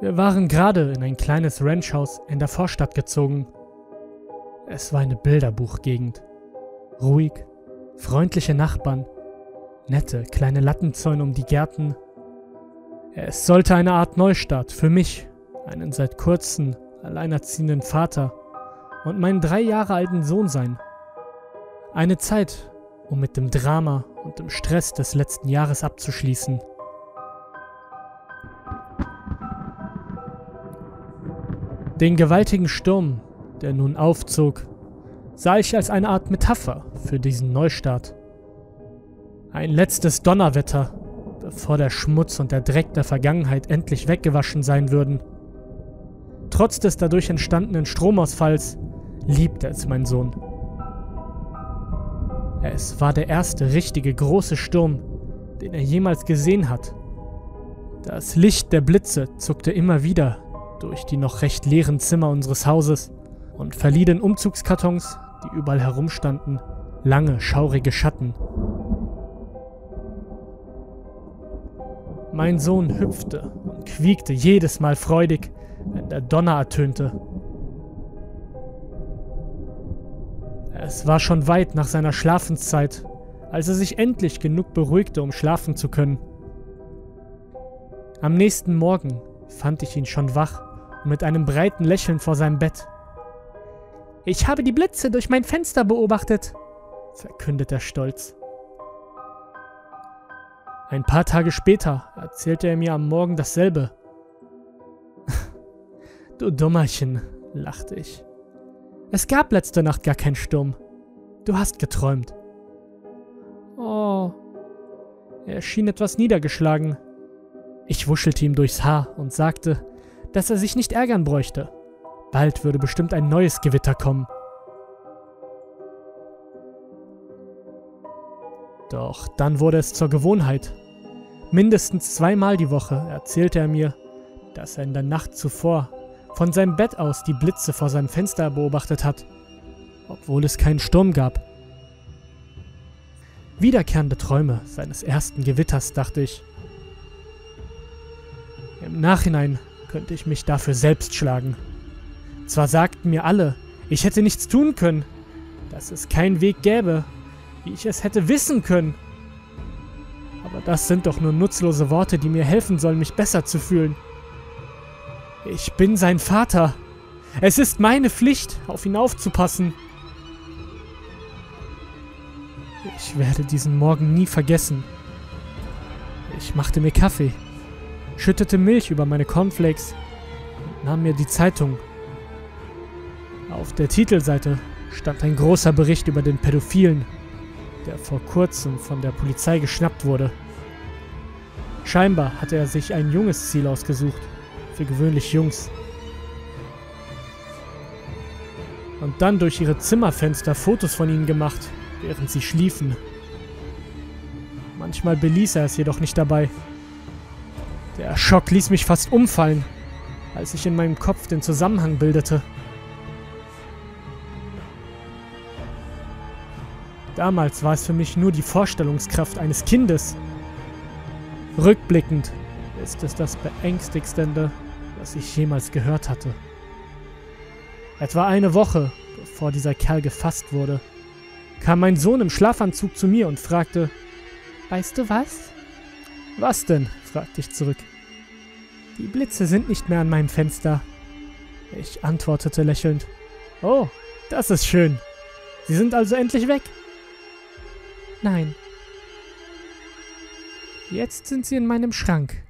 Wir waren gerade in ein kleines Ranchhaus in der Vorstadt gezogen. Es war eine Bilderbuchgegend. Ruhig, freundliche Nachbarn, nette kleine Lattenzäune um die Gärten. Es sollte eine Art Neustart für mich, einen seit kurzem alleinerziehenden Vater und meinen drei Jahre alten Sohn sein. Eine Zeit, um mit dem Drama und dem Stress des letzten Jahres abzuschließen. Den gewaltigen Sturm, der nun aufzog, sah ich als eine Art Metapher für diesen Neustart. Ein letztes Donnerwetter, bevor der Schmutz und der Dreck der Vergangenheit endlich weggewaschen sein würden. Trotz des dadurch entstandenen Stromausfalls liebte es mein Sohn. Es war der erste richtige große Sturm, den er jemals gesehen hat. Das Licht der Blitze zuckte immer wieder durch die noch recht leeren Zimmer unseres Hauses und verlieh den Umzugskartons, die überall herumstanden, lange, schaurige Schatten. Mein Sohn hüpfte und quiekte jedes Mal freudig, der Donner ertönte. Es war schon weit nach seiner Schlafenszeit, als er sich endlich genug beruhigte, um schlafen zu können. Am nächsten Morgen fand ich ihn schon wach mit einem breiten Lächeln vor seinem Bett. Ich habe die Blitze durch mein Fenster beobachtet, verkündet er stolz. Ein paar Tage später erzählte er mir am Morgen dasselbe. Du Dummerchen, lachte ich. Es gab letzte Nacht gar keinen Sturm. Du hast geträumt. Oh. Er schien etwas niedergeschlagen. Ich wuschelte ihm durchs Haar und sagte, dass er sich nicht ärgern bräuchte. Bald würde bestimmt ein neues Gewitter kommen. Doch dann wurde es zur Gewohnheit. Mindestens zweimal die Woche erzählte er mir, dass er in der Nacht zuvor von seinem Bett aus die Blitze vor seinem Fenster beobachtet hat, obwohl es keinen Sturm gab. Wiederkehrende Träume seines ersten Gewitters, dachte ich. Im Nachhinein könnte ich mich dafür selbst schlagen. Zwar sagten mir alle, ich hätte nichts tun können, dass es keinen Weg gäbe, wie ich es hätte wissen können. Aber das sind doch nur nutzlose Worte, die mir helfen sollen, mich besser zu fühlen. Ich bin sein Vater. Es ist meine Pflicht, auf ihn aufzupassen. Ich werde diesen Morgen nie vergessen. Ich machte mir Kaffee schüttete Milch über meine Cornflakes und nahm mir die Zeitung. Auf der Titelseite stand ein großer Bericht über den Pädophilen, der vor kurzem von der Polizei geschnappt wurde. Scheinbar hatte er sich ein junges Ziel ausgesucht, für gewöhnlich Jungs. Und dann durch ihre Zimmerfenster Fotos von ihnen gemacht, während sie schliefen. Manchmal beließ er es jedoch nicht dabei der Schock ließ mich fast umfallen, als ich in meinem Kopf den Zusammenhang bildete. Damals war es für mich nur die Vorstellungskraft eines Kindes. Rückblickend ist es das beängstigstende, was ich jemals gehört hatte. Etwa eine Woche, bevor dieser Kerl gefasst wurde, kam mein Sohn im Schlafanzug zu mir und fragte, Weißt du was? Was denn? fragte ich zurück. Die Blitze sind nicht mehr an meinem Fenster. Ich antwortete lächelnd. Oh, das ist schön. Sie sind also endlich weg. Nein. Jetzt sind sie in meinem Schrank.